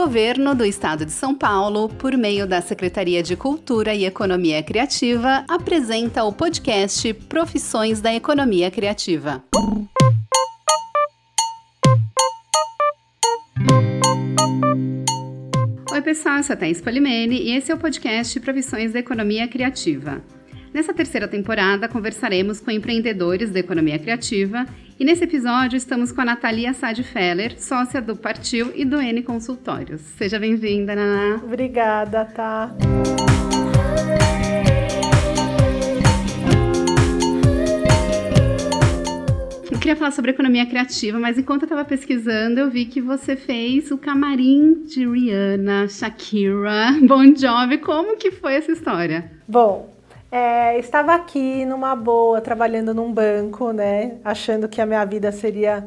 governo do estado de São Paulo, por meio da Secretaria de Cultura e Economia Criativa, apresenta o podcast Profissões da Economia Criativa. Oi, pessoal, eu sou a Thaís Polimene e esse é o podcast Profissões da Economia Criativa. Nessa terceira temporada, conversaremos com empreendedores da economia criativa e nesse episódio estamos com a Natalia Sade Feller, sócia do Partiu e do N Consultórios. Seja bem-vinda, Naná. Obrigada, tá. Eu queria falar sobre economia criativa, mas enquanto eu estava pesquisando, eu vi que você fez o camarim de Rihanna, Shakira, Bon Jovi. Como que foi essa história? Bom, é, estava aqui numa boa, trabalhando num banco, né? Achando que a minha vida seria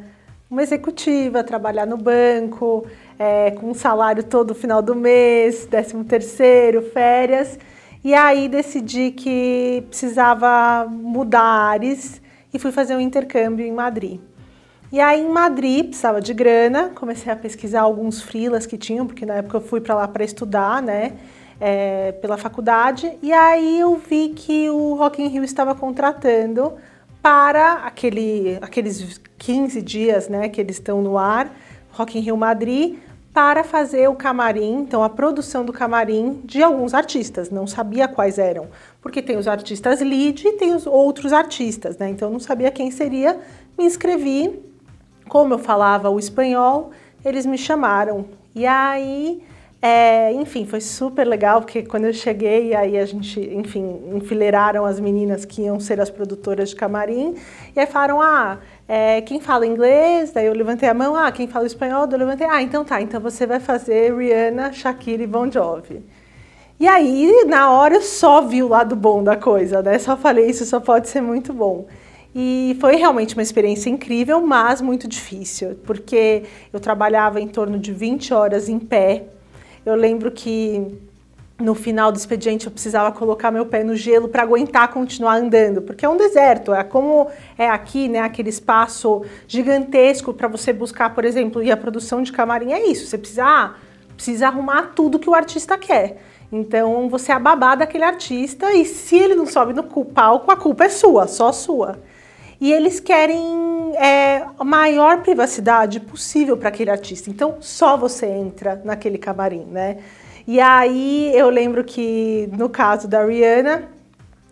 uma executiva, trabalhar no banco, é, com um salário todo final do mês, décimo terceiro, férias. E aí decidi que precisava mudar ares e fui fazer um intercâmbio em Madrid. E aí em Madrid precisava de grana, comecei a pesquisar alguns frilas que tinham, porque na época eu fui para lá para estudar, né? É, pela faculdade e aí eu vi que o Rock in Rio estava contratando para aquele, aqueles 15 dias né, que eles estão no ar, Rock in Rio Madrid, para fazer o camarim, então a produção do camarim de alguns artistas, não sabia quais eram, porque tem os artistas lead e tem os outros artistas, né? Então não sabia quem seria, me inscrevi, como eu falava o espanhol, eles me chamaram. E aí é, enfim, foi super legal, porque quando eu cheguei, aí a gente, enfim, enfileiraram as meninas que iam ser as produtoras de camarim, e aí falaram, ah, é, quem fala inglês? Daí eu levantei a mão, ah, quem fala espanhol? Daí eu levantei, ah, então tá, então você vai fazer Rihanna, Shakira e Bon Jovi. E aí, na hora, eu só vi o lado bom da coisa, né? Só falei, isso só pode ser muito bom. E foi realmente uma experiência incrível, mas muito difícil, porque eu trabalhava em torno de 20 horas em pé, eu lembro que no final do expediente eu precisava colocar meu pé no gelo para aguentar continuar andando, porque é um deserto, é como é aqui, né, aquele espaço gigantesco para você buscar, por exemplo, e a produção de camarim é isso, você precisa, ah, precisa arrumar tudo que o artista quer. Então você é a babá daquele artista e se ele não sobe no palco, a culpa é sua, só sua e eles querem é, a maior privacidade possível para aquele artista. Então, só você entra naquele camarim, né? E aí eu lembro que no caso da Rihanna,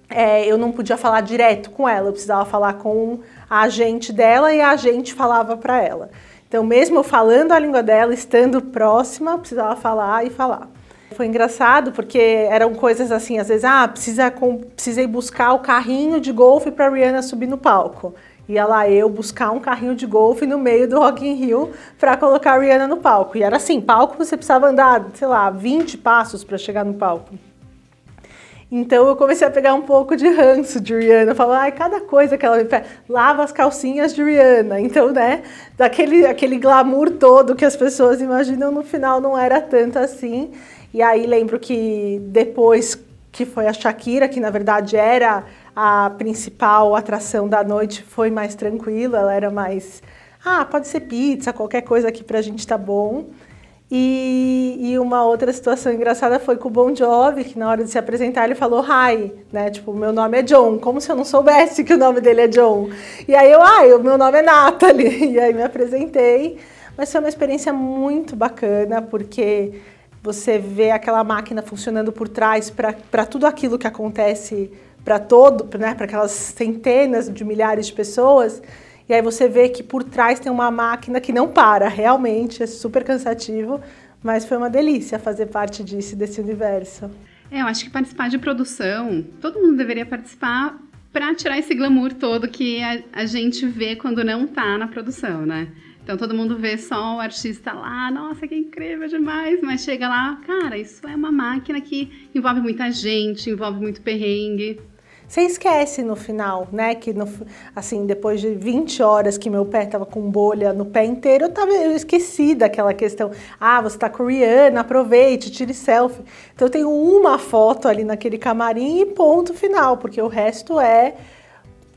é, eu não podia falar direto com ela, eu precisava falar com a agente dela e a agente falava para ela. Então, mesmo falando a língua dela, estando próxima, precisava falar e falar. Foi engraçado porque eram coisas assim, às vezes, ah, precisa, com, precisei buscar o carrinho de golfe para Rihanna subir no palco. Ia lá eu buscar um carrinho de golfe no meio do Rock in Rio para colocar a Rihanna no palco. E era assim, palco você precisava andar, sei lá, 20 passos para chegar no palco. Então eu comecei a pegar um pouco de ranço de Rihanna, falar, ai, cada coisa que ela me pede, lava as calcinhas de Rihanna. Então, né, daquele aquele glamour todo que as pessoas imaginam, no final não era tanto assim. E aí lembro que depois que foi a Shakira, que na verdade era a principal atração da noite, foi mais tranquilo, ela era mais, ah, pode ser pizza, qualquer coisa aqui pra gente tá bom. E, e, uma outra situação engraçada foi com o Bon Jovi, que na hora de se apresentar ele falou hi, né? Tipo, meu nome é John, como se eu não soubesse que o nome dele é John. E aí eu, ah, o meu nome é Natalie. E aí me apresentei. Mas foi uma experiência muito bacana, porque você vê aquela máquina funcionando por trás para tudo aquilo que acontece para todo, né, para aquelas centenas de milhares de pessoas. E aí você vê que por trás tem uma máquina que não para, realmente é super cansativo, mas foi uma delícia fazer parte disso, desse universo. É, eu acho que participar de produção, todo mundo deveria participar para tirar esse glamour todo que a, a gente vê quando não está na produção, né? Então todo mundo vê só o artista lá, nossa, que incrível demais, mas chega lá, cara, isso é uma máquina que envolve muita gente, envolve muito perrengue. Você esquece no final, né? Que no, assim, depois de 20 horas que meu pé tava com bolha no pé inteiro, eu, tava, eu esqueci daquela questão. Ah, você tá coreana, aproveite, tire selfie. Então eu tenho uma foto ali naquele camarim e ponto final, porque o resto é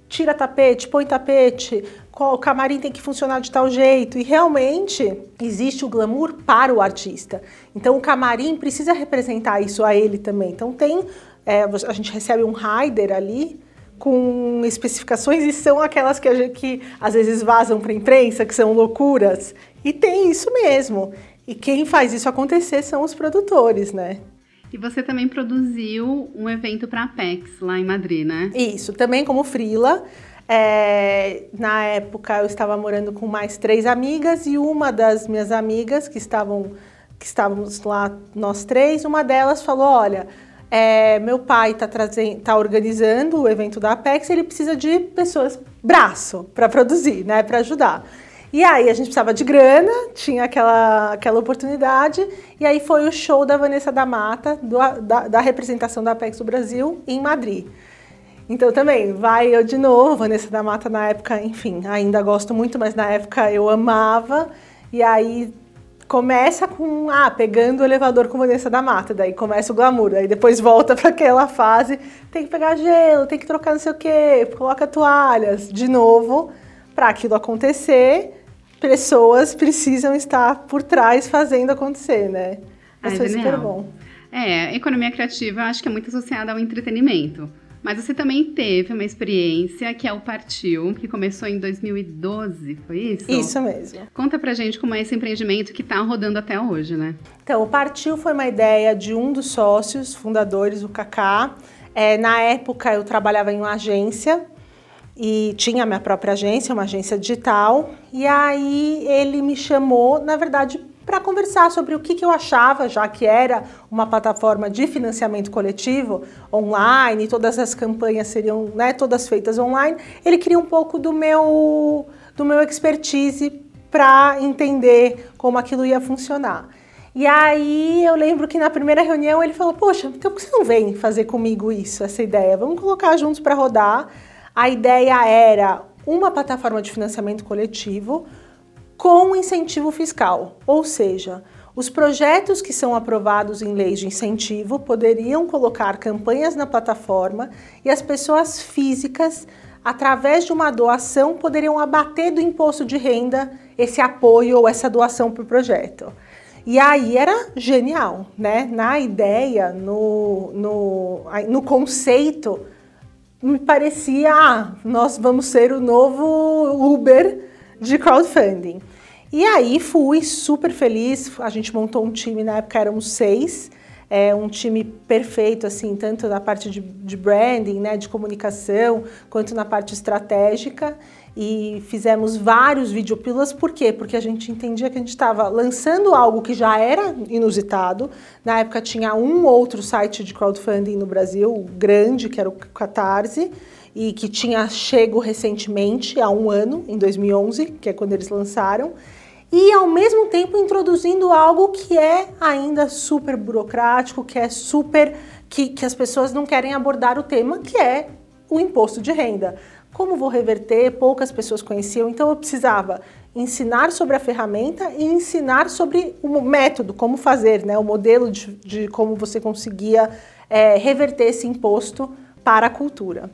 tira tapete, põe tapete, o camarim tem que funcionar de tal jeito. E realmente existe o glamour para o artista. Então o camarim precisa representar isso a ele também. Então tem, é, a gente recebe um rider ali com especificações e são aquelas que, gente, que às vezes vazam para a imprensa, que são loucuras. E tem isso mesmo. E quem faz isso acontecer são os produtores, né? E você também produziu um evento para a Apex lá em Madrid, né? Isso, também como frila. É, na época eu estava morando com mais três amigas e uma das minhas amigas que estavam que estávamos lá nós três, uma delas falou, olha, é, meu pai está tá organizando o evento da Apex, ele precisa de pessoas braço para produzir, né, para ajudar. E aí a gente precisava de grana, tinha aquela, aquela oportunidade, e aí foi o show da Vanessa da Mata, do, da, da representação da Apex do Brasil em Madrid. Então também, vai eu de novo, Vanessa da Mata na época, enfim, ainda gosto muito, mas na época eu amava. E aí começa com, ah, pegando o elevador com Vanessa da Mata, daí começa o glamour, aí depois volta para aquela fase, tem que pegar gelo, tem que trocar não sei o quê, coloca toalhas, de novo, para aquilo acontecer, pessoas precisam estar por trás fazendo acontecer, né? Mas foi super bom. É, economia criativa acho que é muito associada ao entretenimento. Mas você também teve uma experiência que é o Partiu, que começou em 2012, foi isso? Isso mesmo. Conta pra gente como é esse empreendimento que tá rodando até hoje, né? Então, o Partiu foi uma ideia de um dos sócios fundadores, o Kaká. É, na época, eu trabalhava em uma agência e tinha a minha própria agência, uma agência digital. E aí ele me chamou, na verdade, para conversar sobre o que, que eu achava, já que era uma plataforma de financiamento coletivo online, todas as campanhas seriam né, todas feitas online. Ele queria um pouco do meu, do meu expertise para entender como aquilo ia funcionar. E aí eu lembro que na primeira reunião ele falou: Poxa, então por que você não vem fazer comigo isso, essa ideia? Vamos colocar juntos para rodar. A ideia era uma plataforma de financiamento coletivo com incentivo fiscal, ou seja, os projetos que são aprovados em leis de incentivo poderiam colocar campanhas na plataforma e as pessoas físicas, através de uma doação, poderiam abater do imposto de renda esse apoio ou essa doação para o projeto. E aí era genial, né? Na ideia, no, no, no conceito, me parecia, ah, nós vamos ser o novo Uber de crowdfunding. E aí fui super feliz, a gente montou um time, na época éramos seis, é um time perfeito, assim, tanto na parte de, de branding, né, de comunicação, quanto na parte estratégica. E fizemos vários videopílulas, por quê? Porque a gente entendia que a gente estava lançando algo que já era inusitado. Na época tinha um outro site de crowdfunding no Brasil, grande, que era o Catarse, e que tinha chego recentemente, há um ano, em 2011, que é quando eles lançaram e ao mesmo tempo introduzindo algo que é ainda super burocrático, que é super que, que as pessoas não querem abordar o tema, que é o imposto de renda. Como vou reverter? Poucas pessoas conheciam, então eu precisava ensinar sobre a ferramenta e ensinar sobre o método, como fazer, né? o modelo de, de como você conseguia é, reverter esse imposto para a cultura.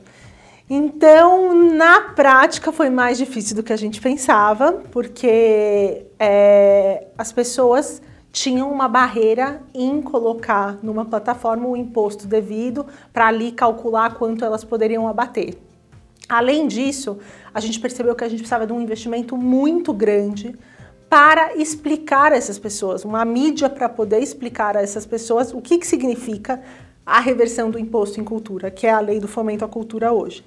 Então, na prática, foi mais difícil do que a gente pensava, porque é, as pessoas tinham uma barreira em colocar numa plataforma o imposto devido para ali calcular quanto elas poderiam abater. Além disso, a gente percebeu que a gente precisava de um investimento muito grande para explicar a essas pessoas, uma mídia para poder explicar a essas pessoas o que, que significa a reversão do imposto em cultura, que é a lei do fomento à cultura hoje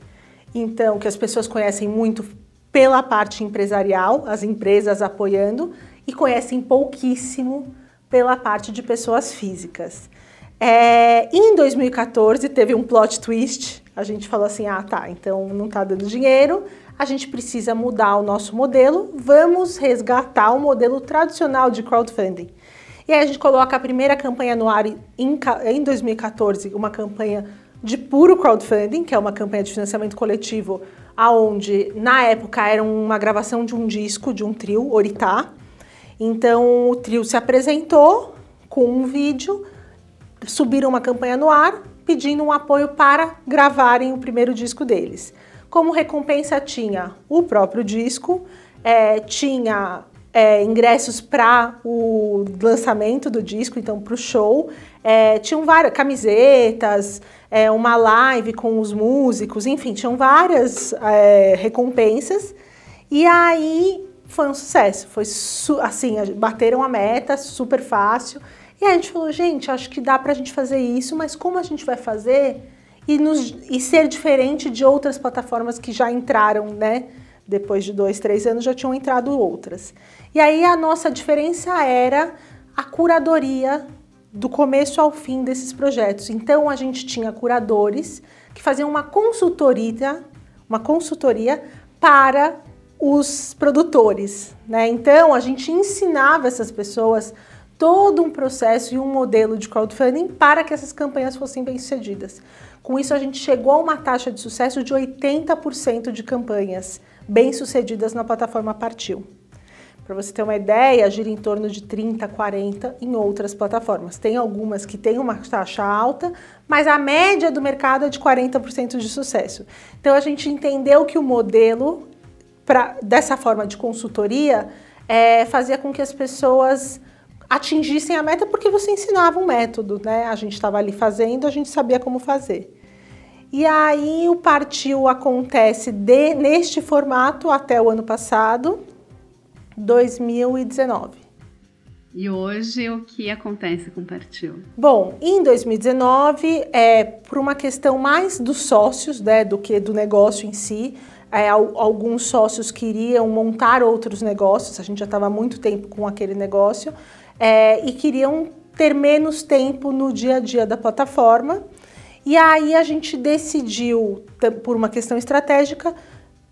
então que as pessoas conhecem muito pela parte empresarial, as empresas apoiando, e conhecem pouquíssimo pela parte de pessoas físicas. É, em 2014 teve um plot twist. A gente falou assim: ah, tá, então não está dando dinheiro, a gente precisa mudar o nosso modelo, vamos resgatar o modelo tradicional de crowdfunding. E aí a gente coloca a primeira campanha no ar em, em 2014, uma campanha de puro crowdfunding, que é uma campanha de financiamento coletivo, aonde na época era uma gravação de um disco de um trio, Oritá. Então o trio se apresentou com um vídeo, subiram uma campanha no ar, pedindo um apoio para gravarem o primeiro disco deles. Como recompensa tinha o próprio disco, é, tinha é, ingressos para o lançamento do disco, então para o show. É, tinham várias camisetas, é, uma live com os músicos, enfim, tinham várias é, recompensas. E aí foi um sucesso, foi assim, bateram a meta, super fácil. E a gente falou, gente, acho que dá para a gente fazer isso, mas como a gente vai fazer e, nos, e ser diferente de outras plataformas que já entraram, né? Depois de dois, três anos já tinham entrado outras. E aí a nossa diferença era a curadoria do começo ao fim desses projetos. Então a gente tinha curadores que faziam uma consultoria, uma consultoria para os produtores, né? Então a gente ensinava essas pessoas todo um processo e um modelo de crowdfunding para que essas campanhas fossem bem-sucedidas. Com isso a gente chegou a uma taxa de sucesso de 80% de campanhas bem-sucedidas na plataforma Partiu. Para você ter uma ideia, gira em torno de 30, 40 em outras plataformas. Tem algumas que têm uma taxa alta, mas a média do mercado é de 40% de sucesso. Então a gente entendeu que o modelo pra, dessa forma de consultoria é, fazia com que as pessoas atingissem a meta porque você ensinava um método, né? A gente estava ali fazendo, a gente sabia como fazer. E aí o partiu acontece de, neste formato até o ano passado, 2019. E hoje o que acontece com o Partiu? Bom, em 2019, é, por uma questão mais dos sócios né, do que do negócio em si, é, alguns sócios queriam montar outros negócios, a gente já estava há muito tempo com aquele negócio, é, e queriam ter menos tempo no dia a dia da plataforma. E aí a gente decidiu, por uma questão estratégica,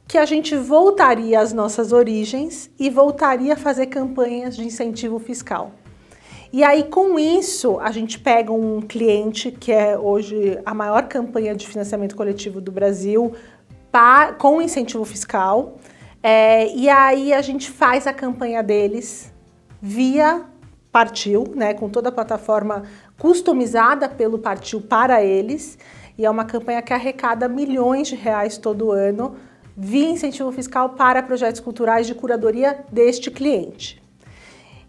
que a gente voltaria às nossas origens e voltaria a fazer campanhas de incentivo fiscal. E aí, com isso, a gente pega um cliente que é hoje a maior campanha de financiamento coletivo do Brasil, com incentivo fiscal. É, e aí a gente faz a campanha deles via Partiu, né, com toda a plataforma customizada pelo Partiu para eles. E é uma campanha que arrecada milhões de reais todo ano via incentivo fiscal para projetos culturais de curadoria deste cliente.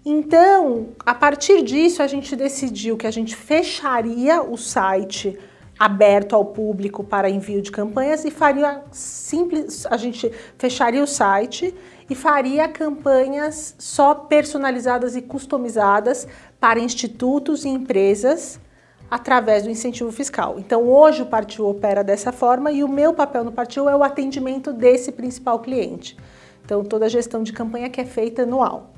Então, a partir disso, a gente decidiu que a gente fecharia o site aberto ao público para envio de campanhas e faria simples, a gente fecharia o site e faria campanhas só personalizadas e customizadas para institutos e empresas através do incentivo fiscal. Então hoje o Partiu opera dessa forma e o meu papel no Partiu é o atendimento desse principal cliente. Então toda a gestão de campanha que é feita anual.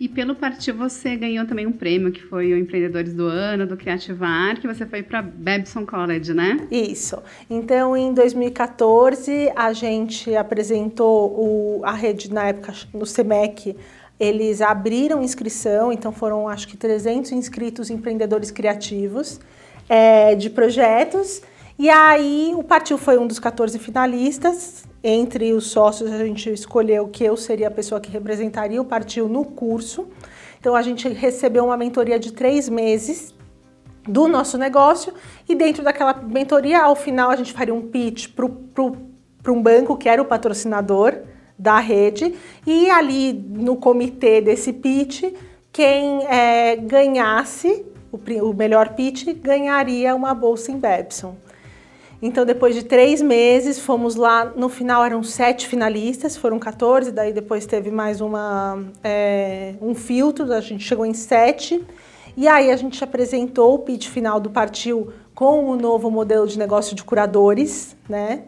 E pelo Partiu você ganhou também um prêmio, que foi o Empreendedores do Ano, do Criativar, que você foi para Babson College, né? Isso. Então, em 2014, a gente apresentou o, a rede, na época, no SEMEC, eles abriram inscrição, então foram acho que 300 inscritos empreendedores criativos é, de projetos. E aí o Partiu foi um dos 14 finalistas. Entre os sócios, a gente escolheu que eu seria a pessoa que representaria o Partiu no curso. Então a gente recebeu uma mentoria de três meses do nosso negócio e dentro daquela mentoria, ao final, a gente faria um pitch para um banco que era o patrocinador da rede e ali no comitê desse pitch, quem é, ganhasse o, o melhor pitch ganharia uma bolsa em Babson. Então, depois de três meses, fomos lá. No final eram sete finalistas, foram 14, daí depois teve mais uma, é, um filtro, a gente chegou em sete. E aí a gente apresentou o pitch final do Partiu com o novo modelo de negócio de curadores, né?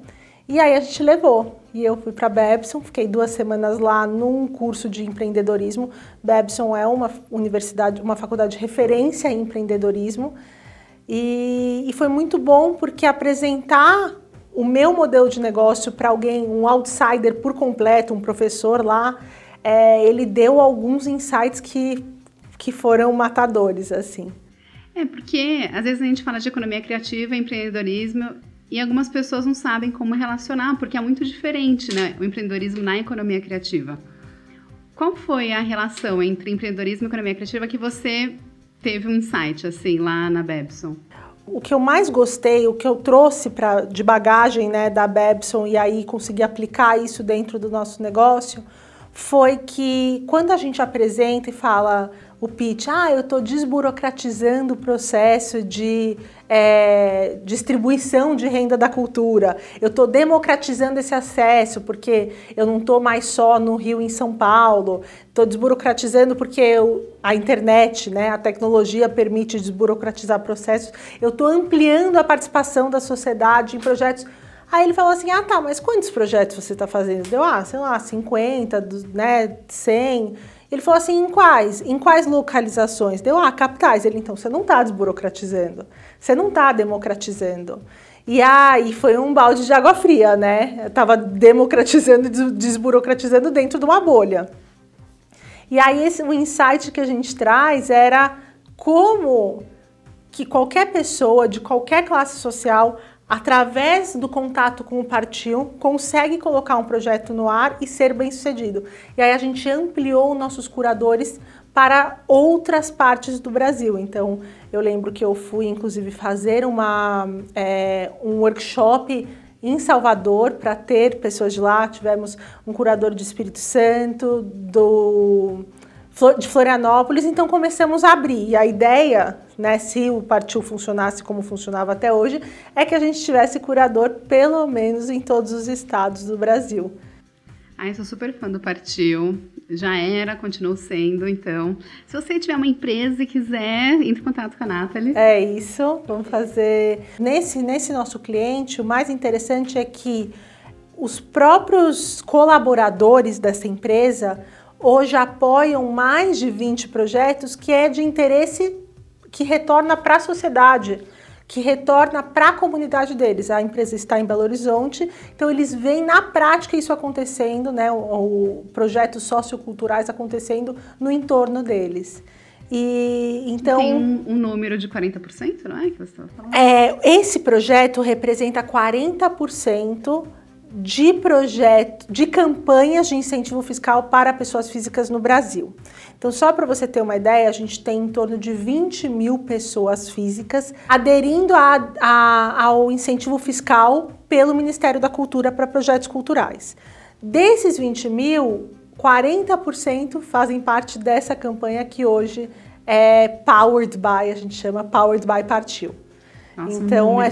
E aí a gente levou. E eu fui para Babson, fiquei duas semanas lá num curso de empreendedorismo. Babson é uma universidade, uma faculdade de referência em empreendedorismo. E, e foi muito bom porque apresentar o meu modelo de negócio para alguém, um outsider por completo, um professor lá, é, ele deu alguns insights que, que foram matadores, assim. É, porque às vezes a gente fala de economia criativa, empreendedorismo, e algumas pessoas não sabem como relacionar, porque é muito diferente, né? O empreendedorismo na economia criativa. Qual foi a relação entre empreendedorismo e economia criativa que você teve um insight, assim, lá na Bebson? o que eu mais gostei, o que eu trouxe pra, de bagagem né, da Babson e aí consegui aplicar isso dentro do nosso negócio, foi que quando a gente apresenta e fala o pitch, ah, eu estou desburocratizando o processo de é, distribuição de renda da cultura, eu estou democratizando esse acesso, porque eu não estou mais só no Rio em São Paulo, estou desburocratizando porque eu, a internet, né, a tecnologia permite desburocratizar processos, eu estou ampliando a participação da sociedade em projetos Aí ele falou assim: ah, tá, mas quantos projetos você está fazendo? Deu, ah, sei lá, 50, né, 100. Ele falou assim: em quais? Em quais localizações? Deu, ah, capitais. Ele, então, você não está desburocratizando, você não está democratizando. E aí foi um balde de água fria, né? Eu tava democratizando desburocratizando dentro de uma bolha. E aí esse, o insight que a gente traz era como que qualquer pessoa de qualquer classe social através do contato com o Partiu, consegue colocar um projeto no ar e ser bem sucedido. E aí a gente ampliou nossos curadores para outras partes do Brasil. Então, eu lembro que eu fui, inclusive, fazer uma, é, um workshop em Salvador para ter pessoas de lá. Tivemos um curador de Espírito Santo, do de Florianópolis, então começamos a abrir. E a ideia, né, se o Partiu funcionasse como funcionava até hoje, é que a gente tivesse curador pelo menos em todos os estados do Brasil. Ai, sou super fã do Partiu. Já era, continuou sendo, então. Se você tiver uma empresa e quiser, entre em contato com a Nathalie. É isso, vamos fazer. Nesse, nesse nosso cliente, o mais interessante é que os próprios colaboradores dessa empresa hoje apoiam mais de 20 projetos que é de interesse que retorna para a sociedade, que retorna para a comunidade deles. A empresa está em Belo Horizonte, então eles veem na prática isso acontecendo, né, o, o projetos socioculturais acontecendo no entorno deles. E então tem um, um, número de 40%, não é que você falando? É, esse projeto representa 40% de projeto, de campanhas de incentivo fiscal para pessoas físicas no Brasil. Então, só para você ter uma ideia, a gente tem em torno de 20 mil pessoas físicas aderindo a, a, ao incentivo fiscal pelo Ministério da Cultura para projetos culturais. Desses 20 mil, 40% fazem parte dessa campanha que hoje é Powered by, a gente chama Powered by Partiu. Nossa, então um é,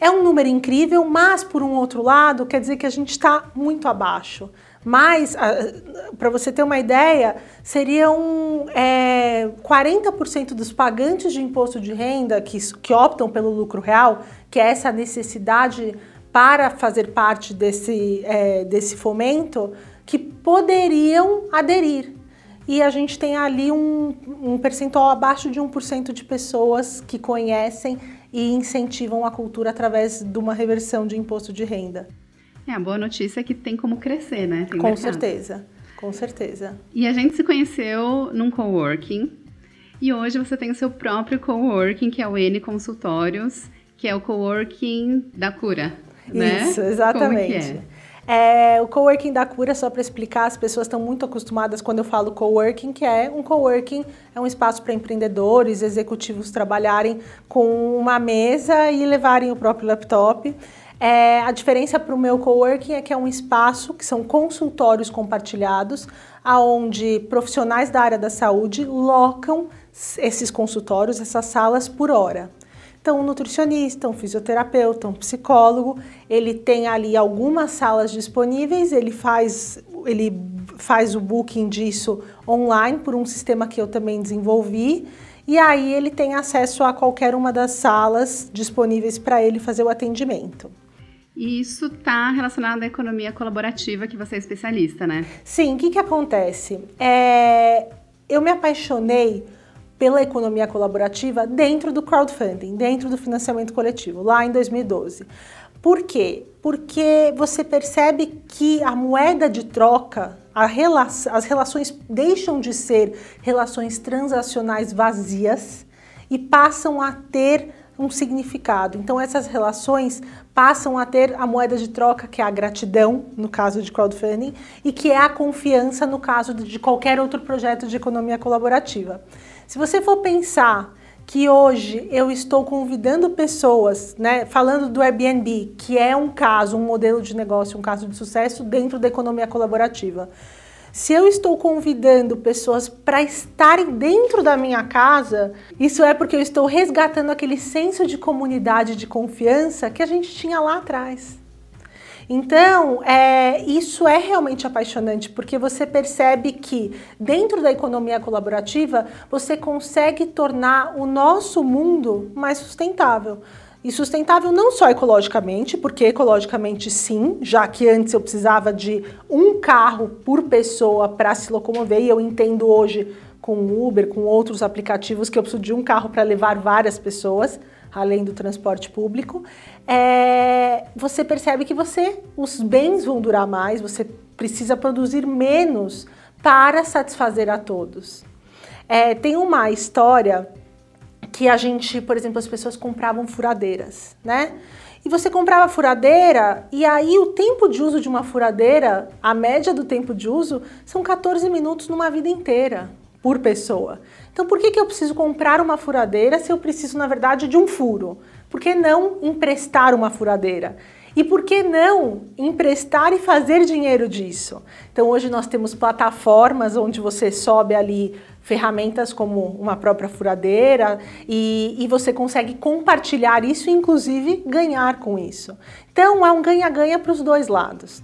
é um número incrível, mas por um outro lado, quer dizer que a gente está muito abaixo. Mas, para você ter uma ideia, seriam é, 40% dos pagantes de imposto de renda que, que optam pelo lucro real, que é essa necessidade para fazer parte desse, é, desse fomento, que poderiam aderir. E a gente tem ali um, um percentual abaixo de 1% de pessoas que conhecem e incentivam a cultura através de uma reversão de imposto de renda. É, a boa notícia é que tem como crescer, né? Tem com mercado. certeza, com certeza. E a gente se conheceu num coworking e hoje você tem o seu próprio coworking, que é o N Consultórios, que é o coworking da cura, né? Isso, exatamente. Como que é? É, o coworking da cura, só para explicar, as pessoas estão muito acostumadas quando eu falo coworking, que é um coworking é um espaço para empreendedores, executivos trabalharem com uma mesa e levarem o próprio laptop. É, a diferença para o meu coworking é que é um espaço que são consultórios compartilhados, aonde profissionais da área da saúde locam esses consultórios, essas salas por hora. Então, um nutricionista, um fisioterapeuta, um psicólogo, ele tem ali algumas salas disponíveis, ele faz, ele faz o booking disso online por um sistema que eu também desenvolvi. E aí ele tem acesso a qualquer uma das salas disponíveis para ele fazer o atendimento. E isso está relacionado à economia colaborativa, que você é especialista, né? Sim, o que, que acontece? É, eu me apaixonei pela economia colaborativa dentro do crowdfunding, dentro do financiamento coletivo, lá em 2012. Por quê? Porque você percebe que a moeda de troca, rela as relações deixam de ser relações transacionais vazias e passam a ter um significado. Então essas relações passam a ter a moeda de troca que é a gratidão no caso de crowdfunding e que é a confiança no caso de qualquer outro projeto de economia colaborativa. Se você for pensar que hoje eu estou convidando pessoas, né, falando do Airbnb, que é um caso, um modelo de negócio, um caso de sucesso dentro da economia colaborativa. Se eu estou convidando pessoas para estarem dentro da minha casa, isso é porque eu estou resgatando aquele senso de comunidade, de confiança que a gente tinha lá atrás. Então, é, isso é realmente apaixonante, porque você percebe que dentro da economia colaborativa você consegue tornar o nosso mundo mais sustentável. E sustentável não só ecologicamente, porque ecologicamente sim, já que antes eu precisava de um carro por pessoa para se locomover, e eu entendo hoje com Uber, com outros aplicativos, que eu preciso de um carro para levar várias pessoas, além do transporte público. É, você percebe que você, os bens vão durar mais, você precisa produzir menos para satisfazer a todos. É, tem uma história que a gente, por exemplo, as pessoas compravam furadeiras, né? E você comprava furadeira e aí o tempo de uso de uma furadeira, a média do tempo de uso são 14 minutos numa vida inteira por pessoa. Então por que, que eu preciso comprar uma furadeira se eu preciso, na verdade, de um furo? Por que não emprestar uma furadeira? E por que não emprestar e fazer dinheiro disso? Então hoje nós temos plataformas onde você sobe ali ferramentas como uma própria furadeira e, e você consegue compartilhar isso e inclusive ganhar com isso. Então é um ganha-ganha para os dois lados.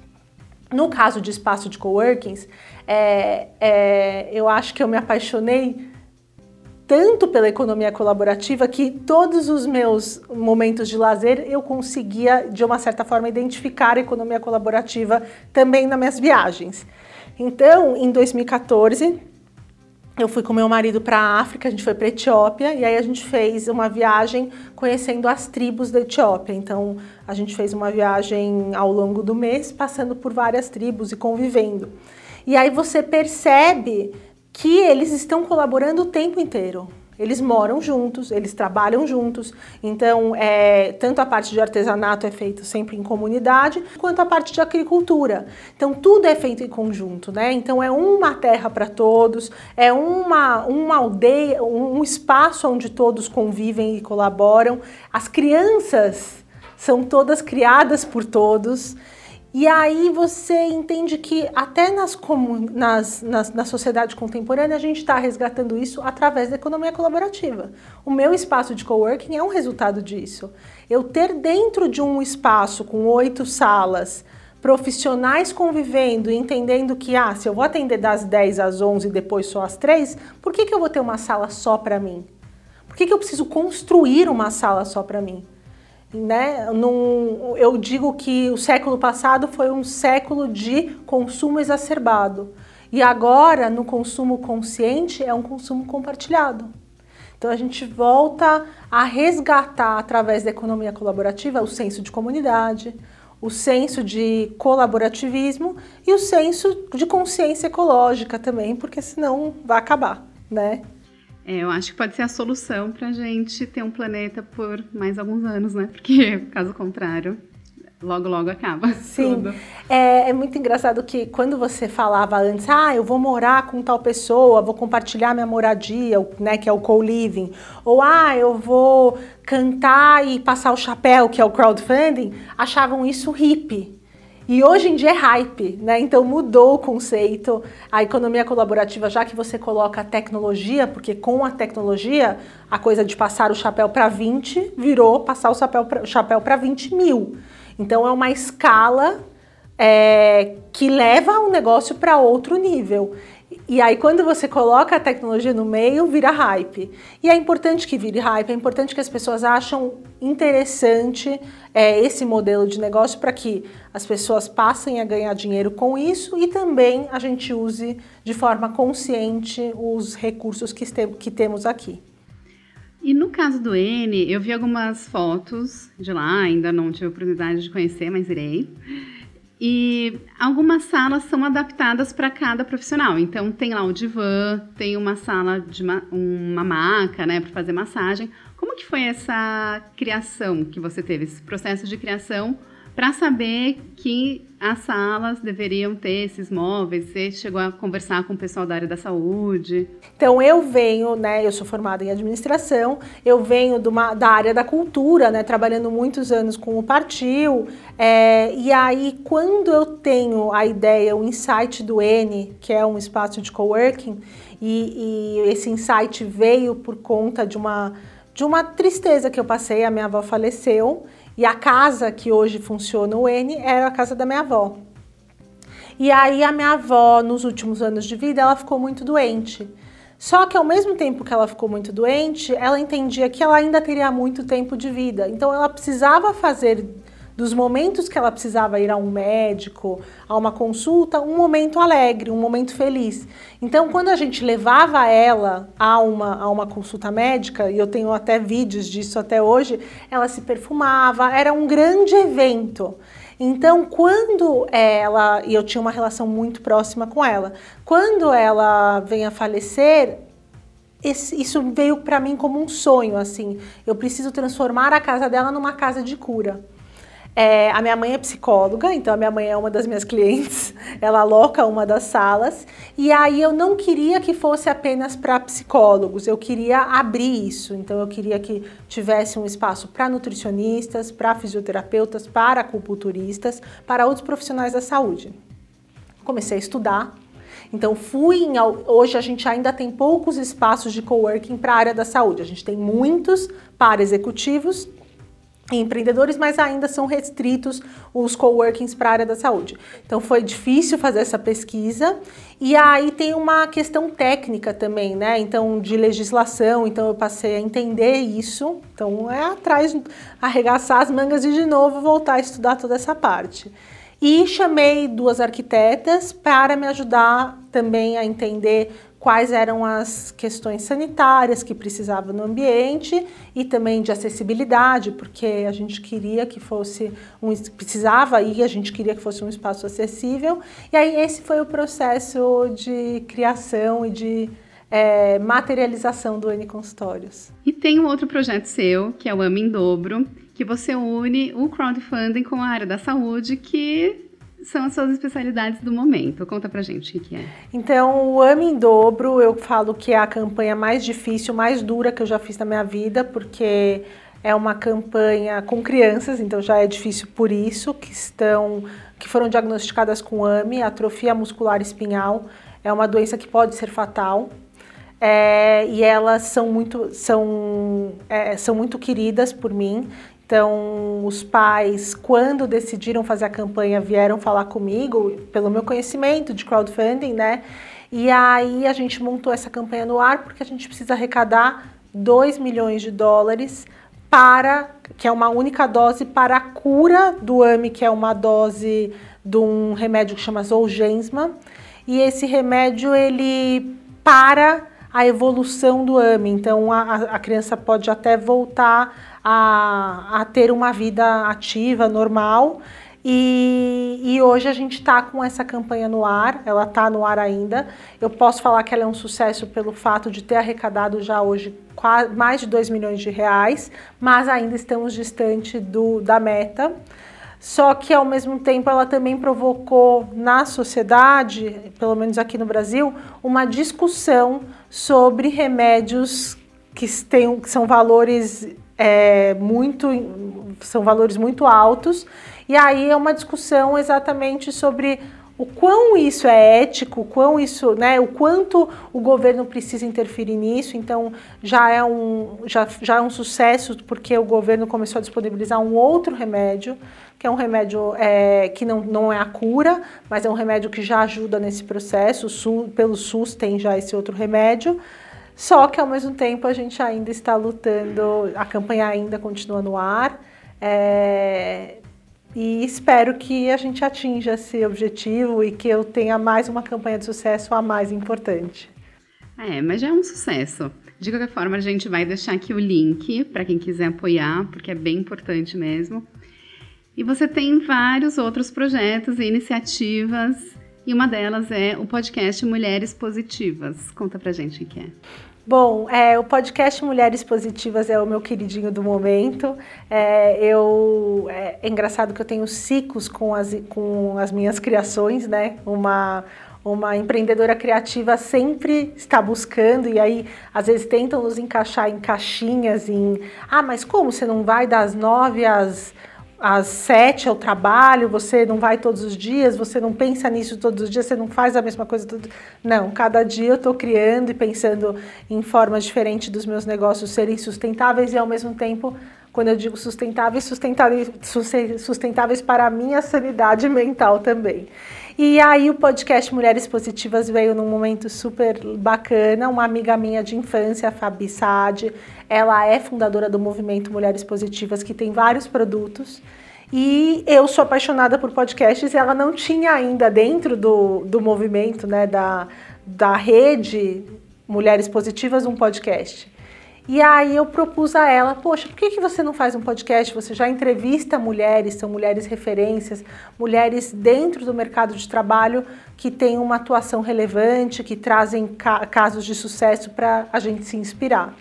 No caso de espaço de coworkings, é, é, eu acho que eu me apaixonei tanto pela economia colaborativa que todos os meus momentos de lazer eu conseguia, de uma certa forma, identificar a economia colaborativa também nas minhas viagens. Então, em 2014, eu fui com meu marido para a África, a gente foi para a Etiópia e aí a gente fez uma viagem conhecendo as tribos da Etiópia. Então, a gente fez uma viagem ao longo do mês, passando por várias tribos e convivendo. E aí você percebe que eles estão colaborando o tempo inteiro. Eles moram juntos, eles trabalham juntos, então é, tanto a parte de artesanato é feito sempre em comunidade, quanto a parte de agricultura. Então tudo é feito em conjunto, né? Então é uma terra para todos, é uma, uma aldeia, um espaço onde todos convivem e colaboram. As crianças são todas criadas por todos. E aí você entende que até nas, nas, nas, na sociedade contemporânea a gente está resgatando isso através da economia colaborativa. O meu espaço de coworking é um resultado disso. Eu ter dentro de um espaço com oito salas, profissionais convivendo e entendendo que, ah, se eu vou atender das 10 às 11 e depois só às 3, por que, que eu vou ter uma sala só para mim? Por que, que eu preciso construir uma sala só para mim? Né? Num, eu digo que o século passado foi um século de consumo exacerbado. E agora, no consumo consciente, é um consumo compartilhado. Então a gente volta a resgatar através da economia colaborativa o senso de comunidade, o senso de colaborativismo e o senso de consciência ecológica também, porque senão vai acabar, né? É, eu acho que pode ser a solução para a gente ter um planeta por mais alguns anos, né? Porque, caso contrário, logo, logo acaba. Sim. É, é, muito engraçado que quando você falava antes, ah, eu vou morar com tal pessoa, vou compartilhar minha moradia, né, que é o co-living, ou ah, eu vou cantar e passar o chapéu, que é o crowdfunding, achavam isso hippie. E hoje em dia é hype, né? Então mudou o conceito. A economia colaborativa, já que você coloca a tecnologia, porque com a tecnologia, a coisa de passar o chapéu para 20 virou passar o chapéu para 20 mil. Então é uma escala é, que leva o negócio para outro nível. E aí, quando você coloca a tecnologia no meio, vira hype. E é importante que vire hype, é importante que as pessoas acham interessante é, esse modelo de negócio para que as pessoas passem a ganhar dinheiro com isso e também a gente use de forma consciente os recursos que, que temos aqui. E no caso do N, eu vi algumas fotos de lá, ainda não tive oportunidade de conhecer, mas irei. E algumas salas são adaptadas para cada profissional. Então tem lá o divã, tem uma sala de uma, uma maca, né, para fazer massagem. Como que foi essa criação que você teve, esse processo de criação para saber que as salas deveriam ter esses móveis? Você chegou a conversar com o pessoal da área da saúde? Então eu venho, né? Eu sou formada em administração, eu venho uma, da área da cultura, né? Trabalhando muitos anos com o Partiu. É, e aí, quando eu tenho a ideia, o insight do N, que é um espaço de coworking, e, e esse insight veio por conta de uma de uma tristeza que eu passei, a minha avó faleceu e a casa que hoje funciona o N era a casa da minha avó. E aí a minha avó, nos últimos anos de vida, ela ficou muito doente. Só que ao mesmo tempo que ela ficou muito doente, ela entendia que ela ainda teria muito tempo de vida. Então ela precisava fazer dos momentos que ela precisava ir a um médico, a uma consulta, um momento alegre, um momento feliz. Então, quando a gente levava ela a uma, a uma consulta médica, e eu tenho até vídeos disso até hoje, ela se perfumava, era um grande evento. Então, quando ela, e eu tinha uma relação muito próxima com ela, quando ela vem a falecer, esse, isso veio para mim como um sonho, assim. Eu preciso transformar a casa dela numa casa de cura. É, a minha mãe é psicóloga, então a minha mãe é uma das minhas clientes, ela aloca uma das salas, e aí eu não queria que fosse apenas para psicólogos, eu queria abrir isso, então eu queria que tivesse um espaço para nutricionistas, para fisioterapeutas, para acupunturistas, para outros profissionais da saúde. Comecei a estudar, então fui em, hoje a gente ainda tem poucos espaços de coworking para a área da saúde. A gente tem muitos para executivos empreendedores, mas ainda são restritos os coworkings para a área da saúde. Então foi difícil fazer essa pesquisa e aí tem uma questão técnica também, né? Então de legislação, então eu passei a entender isso. Então é atrás arregaçar as mangas e de novo voltar a estudar toda essa parte. E chamei duas arquitetas para me ajudar também a entender quais eram as questões sanitárias que precisava no ambiente e também de acessibilidade, porque a gente queria que fosse um precisava e a gente queria que fosse um espaço acessível. E aí esse foi o processo de criação e de é, materialização do N Consultórios. E tem um outro projeto seu, que é o Ama em Dobro, que você une o crowdfunding com a área da saúde, que são as suas especialidades do momento? Conta pra gente o que, é. Então, o Ame em Dobro, eu falo que é a campanha mais difícil, mais dura que eu já fiz na minha vida, porque é uma campanha com crianças, então já é difícil por isso, que estão que foram diagnosticadas com AME, atrofia muscular espinhal, é uma doença que pode ser fatal. É, e elas são muito, são, é, são muito queridas por mim. Então, os pais, quando decidiram fazer a campanha, vieram falar comigo, pelo meu conhecimento de crowdfunding, né? E aí a gente montou essa campanha no ar porque a gente precisa arrecadar 2 milhões de dólares para, que é uma única dose para a cura do AMI, que é uma dose de um remédio que chama Zolgensma. E esse remédio, ele para a evolução do AMI. Então, a, a criança pode até voltar a, a ter uma vida ativa, normal. E, e, hoje a gente está com essa campanha no ar, ela está no ar ainda. Eu posso falar que ela é um sucesso pelo fato de ter arrecadado já hoje quase, mais de 2 milhões de reais, mas ainda estamos distante do, da meta. Só que ao mesmo tempo ela também provocou na sociedade, pelo menos aqui no Brasil, uma discussão sobre remédios que, têm, que são valores é, muito são valores muito altos e aí é uma discussão exatamente sobre o quão isso é ético, quão isso, né, o quanto o governo precisa interferir nisso. Então já é um já, já é um sucesso porque o governo começou a disponibilizar um outro remédio que é um remédio é, que não, não é a cura, mas é um remédio que já ajuda nesse processo. SUS, pelo SUS tem já esse outro remédio. Só que ao mesmo tempo a gente ainda está lutando, a campanha ainda continua no ar. É, e espero que a gente atinja esse objetivo e que eu tenha mais uma campanha de sucesso a mais importante. É, mas já é um sucesso. De qualquer forma, a gente vai deixar aqui o link para quem quiser apoiar, porque é bem importante mesmo. E você tem vários outros projetos e iniciativas E uma delas é o podcast Mulheres Positivas. Conta pra gente o que é. Bom, é, o podcast Mulheres Positivas é o meu queridinho do momento. É, eu, é, é engraçado que eu tenho ciclos com as, com as minhas criações, né? Uma, uma empreendedora criativa sempre está buscando e aí às vezes tentam nos encaixar em caixinhas em ah, mas como você não vai das nove às às sete ao trabalho, você não vai todos os dias, você não pensa nisso todos os dias, você não faz a mesma coisa todo... Não, cada dia eu estou criando e pensando em formas diferentes dos meus negócios serem sustentáveis e ao mesmo tempo, quando eu digo sustentáveis, sustentáveis, sustentáveis para a minha sanidade mental também. E aí o podcast Mulheres Positivas veio num momento super bacana. Uma amiga minha de infância, a Fabi Sade, ela é fundadora do movimento Mulheres Positivas, que tem vários produtos. E eu sou apaixonada por podcasts e ela não tinha ainda dentro do, do movimento, né, da, da rede Mulheres Positivas, um podcast. E aí eu propus a ela, poxa, por que, que você não faz um podcast? Você já entrevista mulheres, são mulheres referências, mulheres dentro do mercado de trabalho que têm uma atuação relevante, que trazem ca casos de sucesso para a gente se inspirar.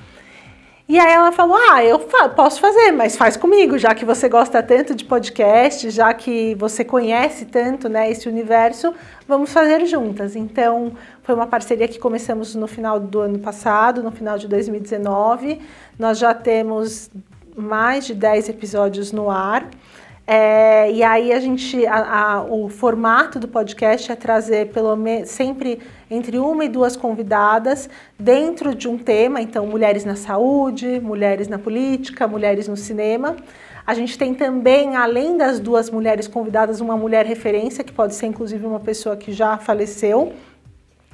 E aí ela falou: Ah, eu fa posso fazer, mas faz comigo, já que você gosta tanto de podcast, já que você conhece tanto né, esse universo, vamos fazer juntas. Então, foi uma parceria que começamos no final do ano passado, no final de 2019. Nós já temos mais de 10 episódios no ar. É, e aí a gente, a, a, o formato do podcast é trazer pelo menos sempre entre uma e duas convidadas dentro de um tema, então mulheres na saúde, mulheres na política, mulheres no cinema. A gente tem também, além das duas mulheres convidadas, uma mulher referência, que pode ser inclusive uma pessoa que já faleceu.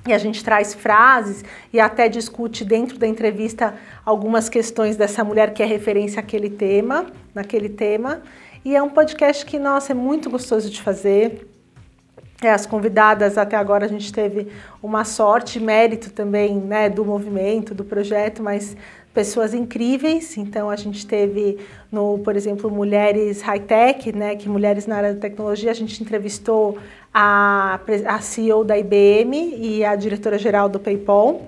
E a gente traz frases e até discute dentro da entrevista algumas questões dessa mulher que é referência àquele tema, naquele tema. E é um podcast que, nossa, é muito gostoso de fazer. É, as convidadas até agora a gente teve uma sorte, mérito também né, do movimento, do projeto, mas pessoas incríveis. Então a gente teve no, por exemplo, Mulheres High Tech, né, que mulheres na área da tecnologia, a gente entrevistou a, a CEO da IBM e a diretora geral do PayPal.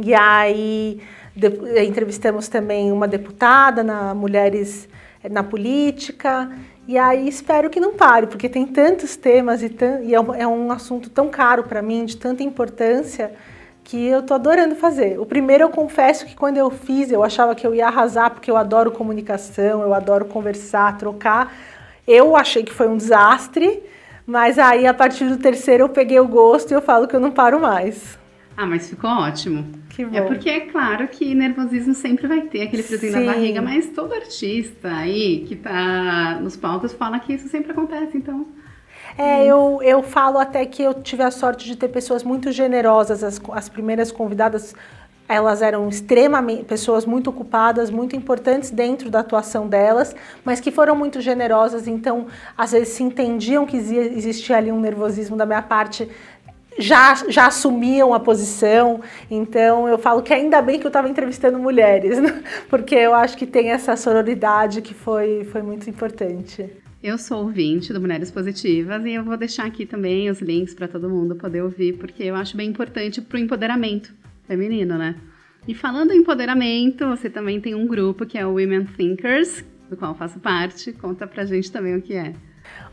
E aí de, entrevistamos também uma deputada na Mulheres na política. E aí espero que não pare, porque tem tantos temas e, e é, um, é um assunto tão caro para mim, de tanta importância, que eu tô adorando fazer. O primeiro eu confesso que quando eu fiz, eu achava que eu ia arrasar, porque eu adoro comunicação, eu adoro conversar, trocar. Eu achei que foi um desastre, mas aí a partir do terceiro eu peguei o gosto e eu falo que eu não paro mais. Ah, mas ficou ótimo. Que bom. É porque é claro que nervosismo sempre vai ter aquele friozinho na barriga, mas todo artista aí que tá nos palcos fala que isso sempre acontece, então. É, eu, eu falo até que eu tive a sorte de ter pessoas muito generosas, as, as primeiras convidadas elas eram extremamente pessoas muito ocupadas, muito importantes dentro da atuação delas, mas que foram muito generosas, então às vezes se entendiam que existia ali um nervosismo da minha parte já, já assumiam a posição. Então eu falo que ainda bem que eu estava entrevistando mulheres, né? porque eu acho que tem essa sororidade que foi, foi muito importante. Eu sou ouvinte do Mulheres Positivas e eu vou deixar aqui também os links para todo mundo poder ouvir, porque eu acho bem importante para o empoderamento feminino, né? E falando em empoderamento, você também tem um grupo que é o Women Thinkers, do qual faço parte. Conta pra gente também o que é.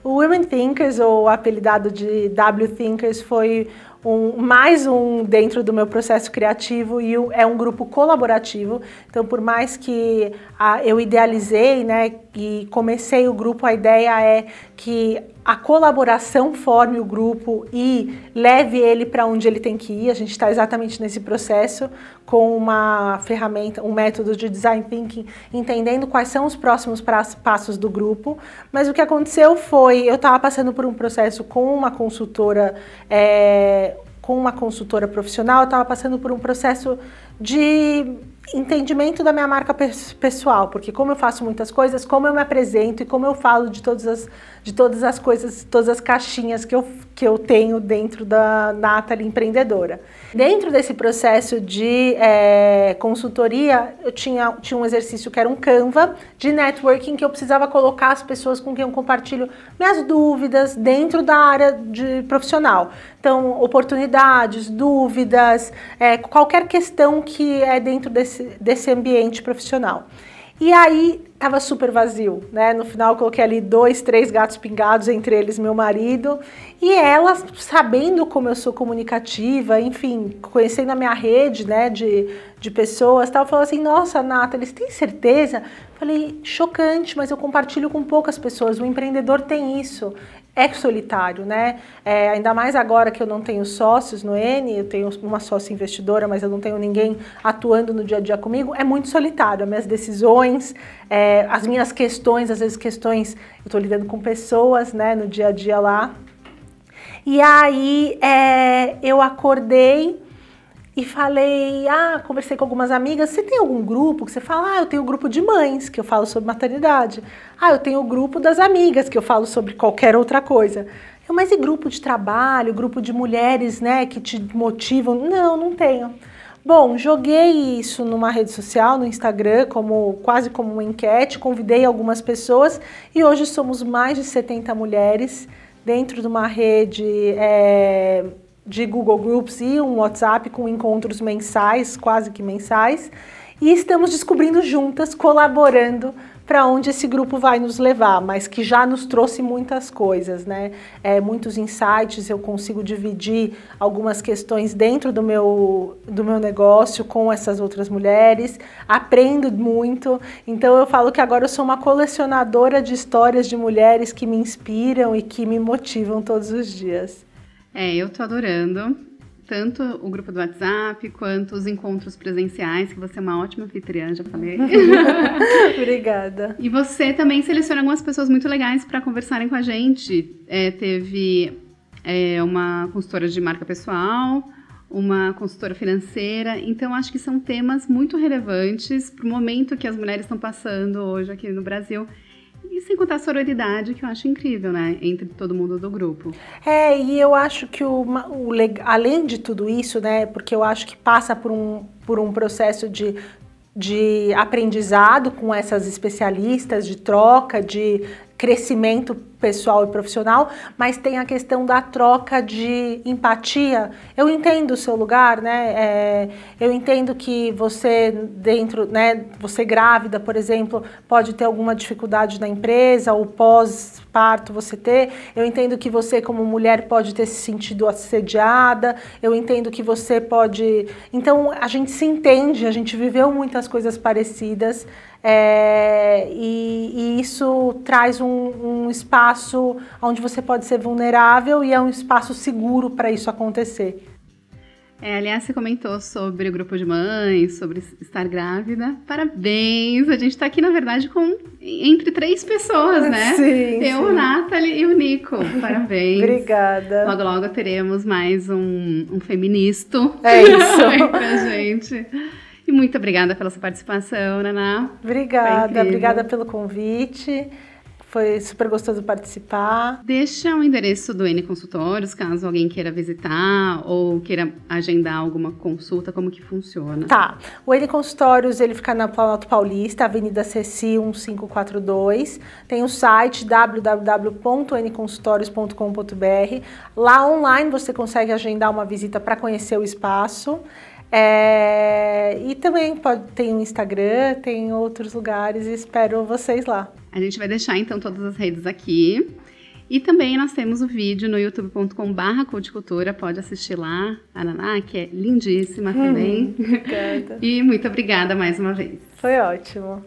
O Women Thinkers, ou apelidado de W Thinkers, foi um, mais um dentro do meu processo criativo e é um grupo colaborativo. Então, por mais que a, eu idealizei né, e comecei o grupo, a ideia é que a colaboração forme o grupo e leve ele para onde ele tem que ir. A gente está exatamente nesse processo com uma ferramenta, um método de design thinking, entendendo quais são os próximos passos do grupo. Mas o que aconteceu foi, eu estava passando por um processo com uma consultora. É, com uma consultora profissional, eu estava passando por um processo de entendimento da minha marca pessoal, porque como eu faço muitas coisas, como eu me apresento e como eu falo de todas as, de todas as coisas, todas as caixinhas que eu, que eu tenho dentro da Nathalie empreendedora. Dentro desse processo de é, consultoria, eu tinha, tinha um exercício que era um Canva de networking que eu precisava colocar as pessoas com quem eu compartilho minhas dúvidas dentro da área de profissional. Então, oportunidades, dúvidas, é, qualquer questão que é dentro desse, desse ambiente profissional. E aí tava super vazio, né? No final coloquei ali dois, três gatos pingados, entre eles meu marido. E ela, sabendo como eu sou comunicativa, enfim, conhecendo a minha rede, né, de, de pessoas, tal, falou assim: Nossa, Nathalie, você tem certeza? Falei: Chocante, mas eu compartilho com poucas pessoas. O empreendedor tem isso é solitário, né? É, ainda mais agora que eu não tenho sócios no N, eu tenho uma sócia investidora, mas eu não tenho ninguém atuando no dia a dia comigo, é muito solitário. As minhas decisões, é, as minhas questões, às vezes questões, eu estou lidando com pessoas, né, no dia a dia lá. E aí é, eu acordei e falei, ah, conversei com algumas amigas, você tem algum grupo que você fala, ah, eu tenho um grupo de mães que eu falo sobre maternidade. Ah, eu tenho o um grupo das amigas que eu falo sobre qualquer outra coisa. Eu, mas e grupo de trabalho, grupo de mulheres, né, que te motivam? Não, não tenho. Bom, joguei isso numa rede social, no Instagram, como quase como uma enquete, convidei algumas pessoas e hoje somos mais de 70 mulheres dentro de uma rede é, de Google Groups e um WhatsApp com encontros mensais, quase que mensais, e estamos descobrindo juntas, colaborando para onde esse grupo vai nos levar, mas que já nos trouxe muitas coisas, né? É, muitos insights, eu consigo dividir algumas questões dentro do meu, do meu negócio com essas outras mulheres, aprendo muito. Então eu falo que agora eu sou uma colecionadora de histórias de mulheres que me inspiram e que me motivam todos os dias. É, eu tô adorando. Tanto o grupo do WhatsApp quanto os encontros presenciais, que você é uma ótima anfitriã, já falei. Obrigada. E você também seleciona algumas pessoas muito legais para conversarem com a gente. É, teve é, uma consultora de marca pessoal, uma consultora financeira. Então, acho que são temas muito relevantes para o momento que as mulheres estão passando hoje aqui no Brasil. E sem contar a sororidade, que eu acho incrível, né? Entre todo mundo do grupo. É, e eu acho que o, o além de tudo isso, né? Porque eu acho que passa por um, por um processo de de aprendizado com essas especialistas, de troca, de crescimento pessoal e profissional, mas tem a questão da troca de empatia. Eu entendo o seu lugar, né? É, eu entendo que você dentro, né? Você grávida, por exemplo, pode ter alguma dificuldade na empresa ou pós-parto você ter. Eu entendo que você como mulher pode ter se sentido assediada. Eu entendo que você pode. Então a gente se entende, a gente viveu muitas coisas parecidas. É, e, e, isso traz um, um, espaço onde você pode ser vulnerável e é um espaço seguro para isso acontecer. É, aliás, você comentou sobre o grupo de mães, sobre estar grávida. Parabéns! A gente está aqui, na verdade, com entre três pessoas, né? Sim. Eu, sim. Nathalie e o Nico. Parabéns. Obrigada. Logo, logo teremos mais um, um feministo. É isso. pra gente. E muito obrigada pela sua participação, Naná. Obrigada, obrigada pelo convite. Foi super gostoso participar. Deixa o endereço do N Consultórios, caso alguém queira visitar ou queira agendar alguma consulta, como que funciona? Tá. O N Consultórios, ele fica na Planalto Paulista, Avenida Ceci 1542. Tem o site www.nconsultórios.com.br. Lá online você consegue agendar uma visita para conhecer o espaço. É, e também pode, tem o Instagram, tem outros lugares espero vocês lá. A gente vai deixar então todas as redes aqui. E também nós temos o vídeo no youtube.com barra pode assistir lá, Araná, que é lindíssima hum, também. Obrigada. e muito obrigada mais uma vez. Foi ótimo.